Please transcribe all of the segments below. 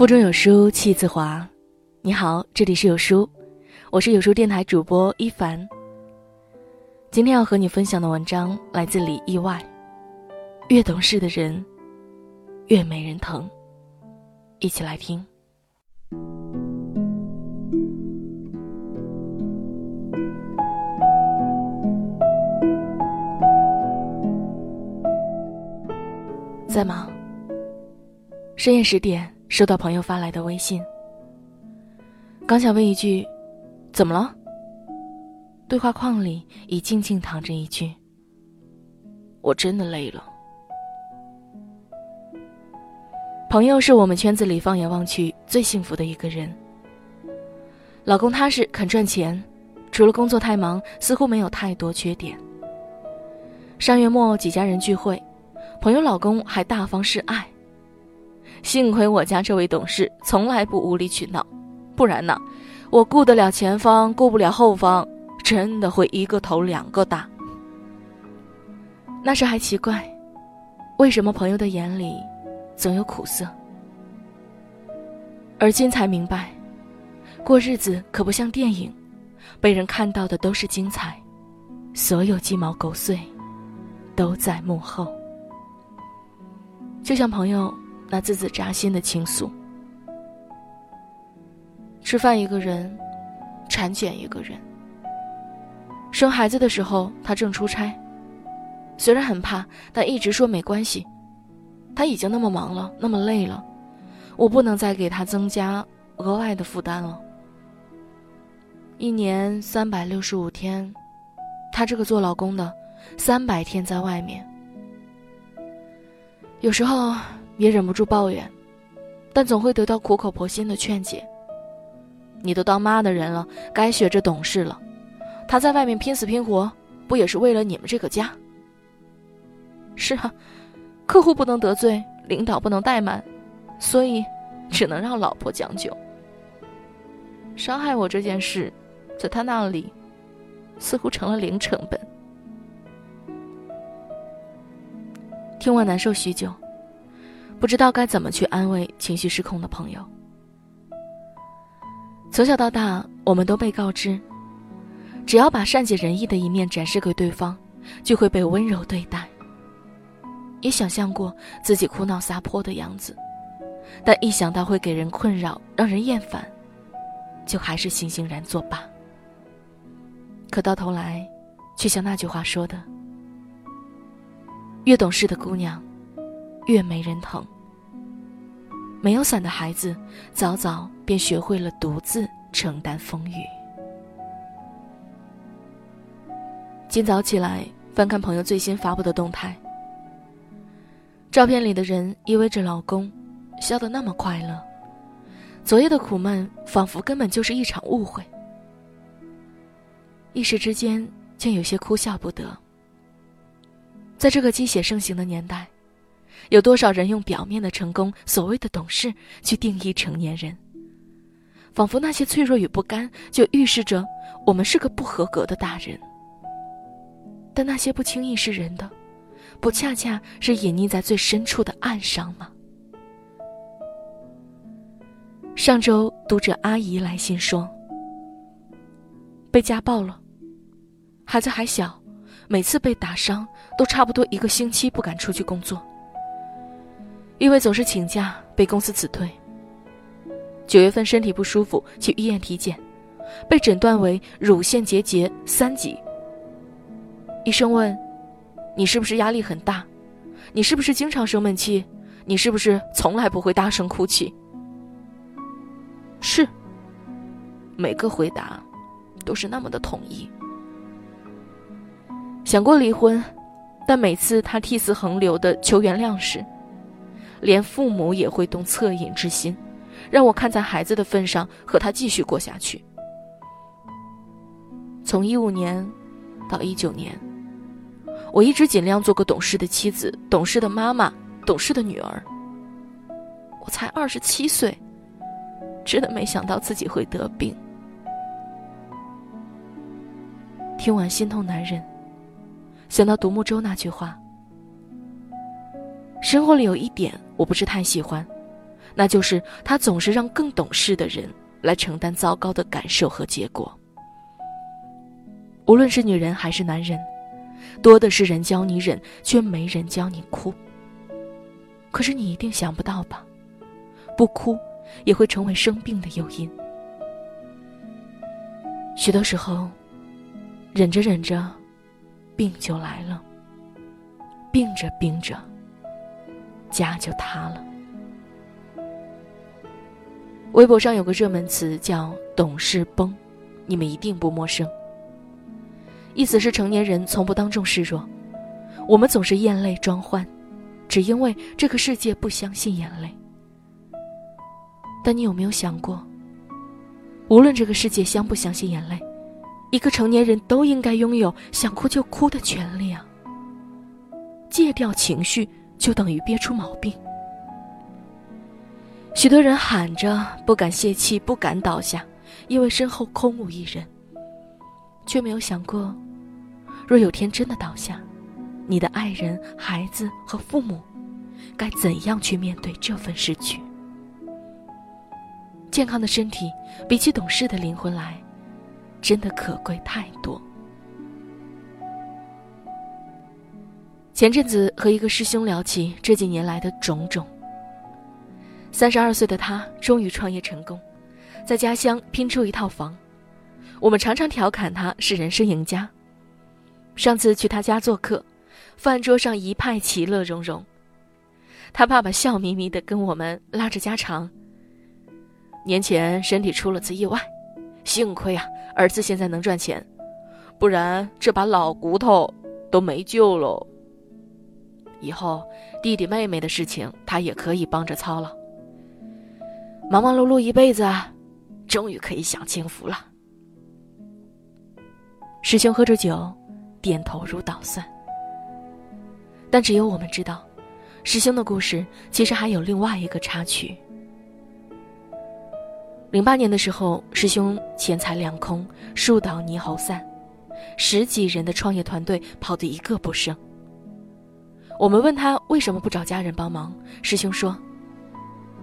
腹中有书气自华。你好，这里是有书，我是有书电台主播一凡。今天要和你分享的文章来自李意外。越懂事的人，越没人疼。一起来听。在吗？深夜十点。收到朋友发来的微信，刚想问一句：“怎么了？”对话框里已静静躺着一句：“我真的累了。”朋友是我们圈子里放眼望去最幸福的一个人。老公踏实肯赚钱，除了工作太忙，似乎没有太多缺点。上月末几家人聚会，朋友老公还大方示爱。幸亏我家这位董事从来不无理取闹，不然呢，我顾得了前方，顾不了后方，真的会一个头两个大。那时还奇怪，为什么朋友的眼里总有苦涩，而今才明白，过日子可不像电影，被人看到的都是精彩，所有鸡毛狗碎都在幕后。就像朋友。那字字扎心的倾诉。吃饭一个人，产检一个人。生孩子的时候，他正出差，虽然很怕，但一直说没关系。他已经那么忙了，那么累了，我不能再给他增加额外的负担了。一年三百六十五天，他这个做老公的，三百天在外面。有时候。也忍不住抱怨，但总会得到苦口婆心的劝解。你都当妈的人了，该学着懂事了。他在外面拼死拼活，不也是为了你们这个家？是啊，客户不能得罪，领导不能怠慢，所以只能让老婆将就。伤害我这件事，在他那里，似乎成了零成本。听完难受许久。不知道该怎么去安慰情绪失控的朋友。从小到大，我们都被告知，只要把善解人意的一面展示给对方，就会被温柔对待。也想象过自己哭闹撒泼的样子，但一想到会给人困扰、让人厌烦，就还是悻悻然作罢。可到头来，却像那句话说的：“越懂事的姑娘。”越没人疼。没有伞的孩子，早早便学会了独自承担风雨。今早起来翻看朋友最新发布的动态，照片里的人依偎着老公，笑得那么快乐。昨夜的苦闷，仿佛根本就是一场误会。一时之间，竟有些哭笑不得。在这个鸡血盛行的年代。有多少人用表面的成功、所谓的懂事去定义成年人？仿佛那些脆弱与不甘就预示着我们是个不合格的大人。但那些不轻易示人的，不恰恰是隐匿在最深处的暗伤吗？上周读者阿姨来信说，被家暴了，孩子还小，每次被打伤都差不多一个星期不敢出去工作。因为总是请假，被公司辞退。九月份身体不舒服，去医院体检，被诊断为乳腺结节三级。医生问：“你是不是压力很大？你是不是经常生闷气？你是不是从来不会大声哭泣？”是。每个回答都是那么的统一。想过离婚，但每次他涕泗横流的求原谅时，连父母也会动恻隐之心，让我看在孩子的份上和他继续过下去。从一五年到一九年，我一直尽量做个懂事的妻子、懂事的妈妈、懂事的女儿。我才二十七岁，真的没想到自己会得病。听完心痛男人，想到独木舟那句话。生活里有一点我不是太喜欢，那就是他总是让更懂事的人来承担糟糕的感受和结果。无论是女人还是男人，多的是人教你忍，却没人教你哭。可是你一定想不到吧？不哭，也会成为生病的诱因。许多时候，忍着忍着，病就来了；病着病着，家就塌了。微博上有个热门词叫“懂事崩”，你们一定不陌生。意思是成年人从不当众示弱，我们总是咽泪装欢，只因为这个世界不相信眼泪。但你有没有想过，无论这个世界相不相信眼泪，一个成年人都应该拥有想哭就哭的权利啊！戒掉情绪就等于憋出毛病。许多人喊着不敢泄气，不敢倒下，因为身后空无一人，却没有想过，若有天真的倒下，你的爱人、孩子和父母，该怎样去面对这份失去？健康的身体比起懂事的灵魂来，真的可贵太多。前阵子和一个师兄聊起这几年来的种种。三十二岁的他终于创业成功，在家乡拼出一套房。我们常常调侃他是人生赢家。上次去他家做客，饭桌上一派其乐融融。他爸爸笑眯眯的跟我们拉着家常。年前身体出了次意外，幸亏啊儿子现在能赚钱，不然这把老骨头都没救喽。以后弟弟妹妹的事情他也可以帮着操了。忙忙碌碌一辈子，终于可以享清福了。师兄喝着酒，点头如捣蒜。但只有我们知道，师兄的故事其实还有另外一个插曲。零八年的时候，师兄钱财两空，树倒猕猴散，十几人的创业团队跑得一个不剩。我们问他为什么不找家人帮忙，师兄说。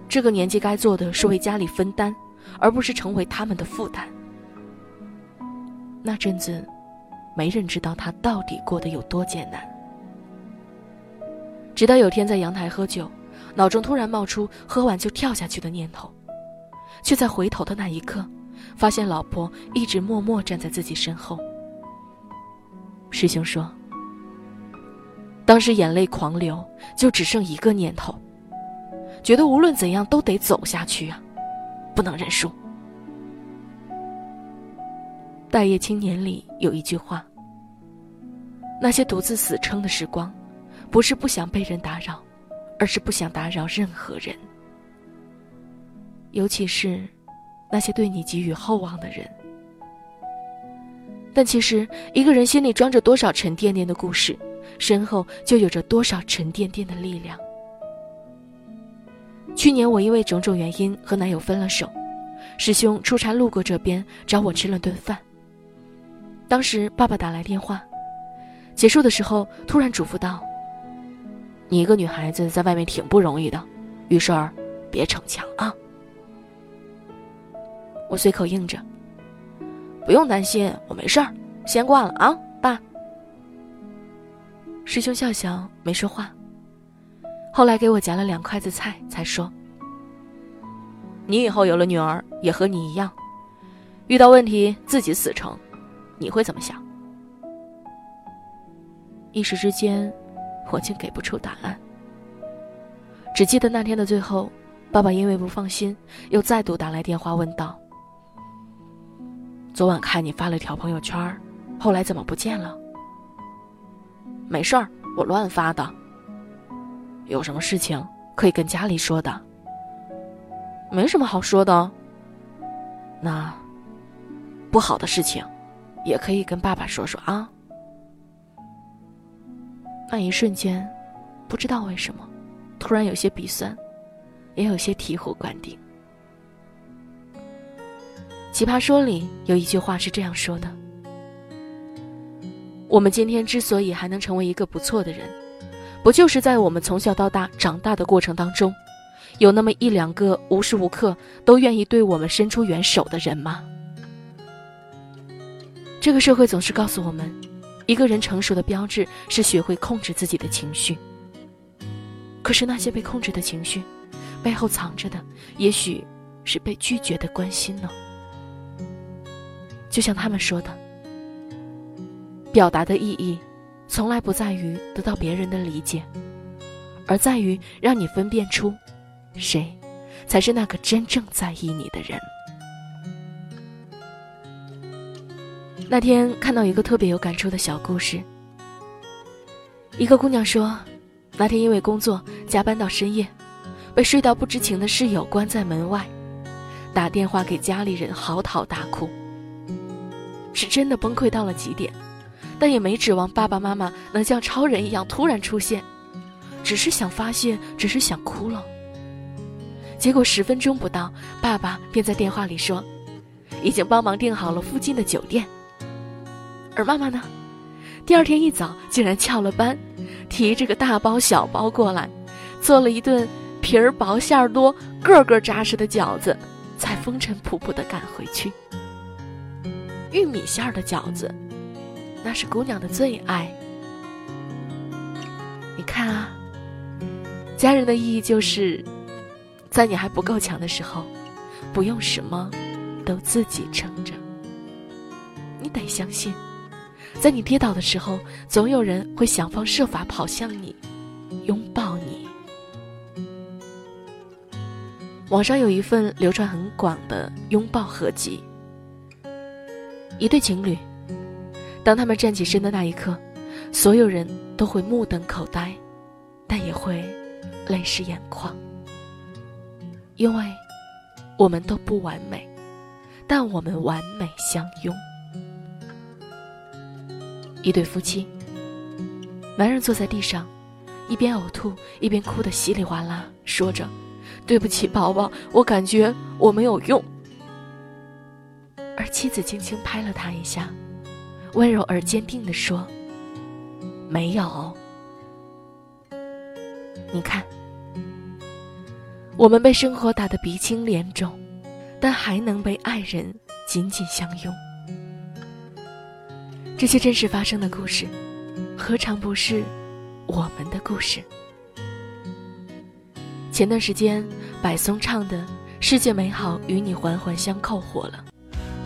这个年纪该做的是为家里分担，而不是成为他们的负担。那阵子，没人知道他到底过得有多艰难。直到有天在阳台喝酒，脑中突然冒出喝完就跳下去的念头，却在回头的那一刻，发现老婆一直默默站在自己身后。师兄说：“当时眼泪狂流，就只剩一个念头。”觉得无论怎样都得走下去啊，不能认输。待业青年里有一句话：那些独自死撑的时光，不是不想被人打扰，而是不想打扰任何人。尤其是那些对你寄予厚望的人。但其实，一个人心里装着多少沉甸甸的故事，身后就有着多少沉甸甸的力量。去年我因为种种原因和男友分了手，师兄出差路过这边找我吃了顿饭。当时爸爸打来电话，结束的时候突然嘱咐道：“你一个女孩子在外面挺不容易的，遇事儿别逞强啊。”我随口应着：“不用担心，我没事儿，先挂了啊，”师兄笑笑没说话。后来给我夹了两筷子菜，才说：“你以后有了女儿，也和你一样，遇到问题自己死撑，你会怎么想？”一时之间，我竟给不出答案。只记得那天的最后，爸爸因为不放心，又再度打来电话问道：“昨晚看你发了条朋友圈，后来怎么不见了？”“没事儿，我乱发的。”有什么事情可以跟家里说的？没什么好说的。那不好的事情，也可以跟爸爸说说啊。那一瞬间，不知道为什么，突然有些鼻酸，也有些醍醐灌顶。奇葩说里有一句话是这样说的：“我们今天之所以还能成为一个不错的人。”不就是在我们从小到大长大的过程当中，有那么一两个无时无刻都愿意对我们伸出援手的人吗？这个社会总是告诉我们，一个人成熟的标志是学会控制自己的情绪。可是那些被控制的情绪，背后藏着的，也许是被拒绝的关心呢？就像他们说的，表达的意义，从来不在于得到别人的理解，而在于让你分辨出，谁，才是那个真正在意你的人。那天看到一个特别有感触的小故事。一个姑娘说，那天因为工作加班到深夜，被睡到不知情的室友关在门外，打电话给家里人嚎啕大哭。是真的崩溃到了极点，但也没指望爸爸妈妈能像超人一样突然出现，只是想发泄，只是想哭了。结果十分钟不到，爸爸便在电话里说，已经帮忙订好了附近的酒店。而妈妈呢，第二天一早竟然翘了班，提着个大包小包过来，做了一顿皮儿薄馅儿多、个个扎实的饺子，才风尘仆仆地赶回去。玉米馅儿的饺子，那是姑娘的最爱。你看啊，家人的意义就是，在你还不够强的时候，不用什么都自己撑着。你得相信。在你跌倒的时候，总有人会想方设法跑向你，拥抱你。网上有一份流传很广的拥抱合集，一对情侣，当他们站起身的那一刻，所有人都会目瞪口呆，但也会泪湿眼眶，因为我们都不完美，但我们完美相拥。一对夫妻，男人坐在地上，一边呕吐一边哭得稀里哗啦，说着：“对不起，宝宝，我感觉我没有用。”而妻子轻轻拍了他一下，温柔而坚定地说：“没有。你看，我们被生活打得鼻青脸肿，但还能被爱人紧紧相拥。”这些真实发生的故事，何尝不是我们的故事？前段时间，柏松唱的《世界美好与你环环相扣》火了。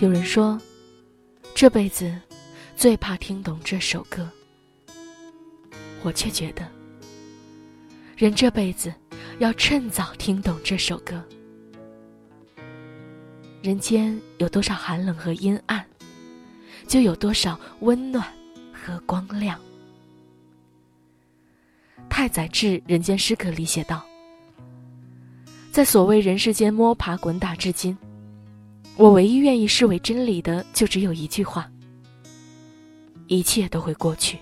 有人说，这辈子最怕听懂这首歌，我却觉得，人这辈子要趁早听懂这首歌。人间有多少寒冷和阴暗，就有多少温暖和光亮。太宰治《人间失格》里写道：“在所谓人世间摸爬滚打至今，我唯一愿意视为真理的，就只有一句话：一切都会过去。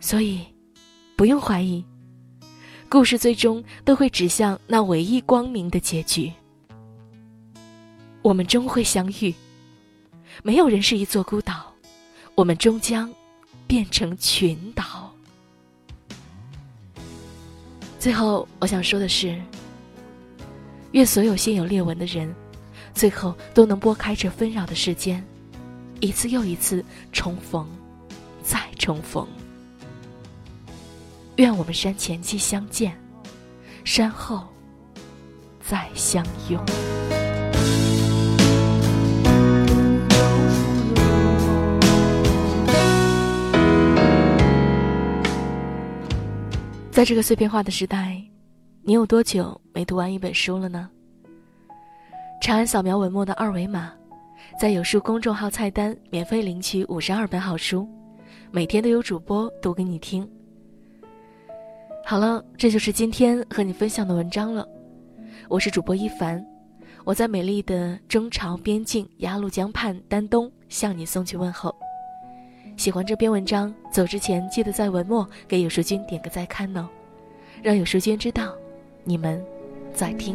所以，不用怀疑，故事最终都会指向那唯一光明的结局。”我们终会相遇，没有人是一座孤岛，我们终将变成群岛。最后，我想说的是，愿所有心有裂纹的人，最后都能拨开这纷扰的世间，一次又一次重逢，再重逢。愿我们山前既相见，山后再相拥。在这个碎片化的时代，你有多久没读完一本书了呢？长按扫描文末的二维码，在有书公众号菜单免费领取五十二本好书，每天都有主播读给你听。好了，这就是今天和你分享的文章了。我是主播一凡，我在美丽的中朝边境鸭绿江畔丹东向你送去问候。喜欢这篇文章，走之前记得在文末给有书君点个再看哦，让有书君知道你们在听。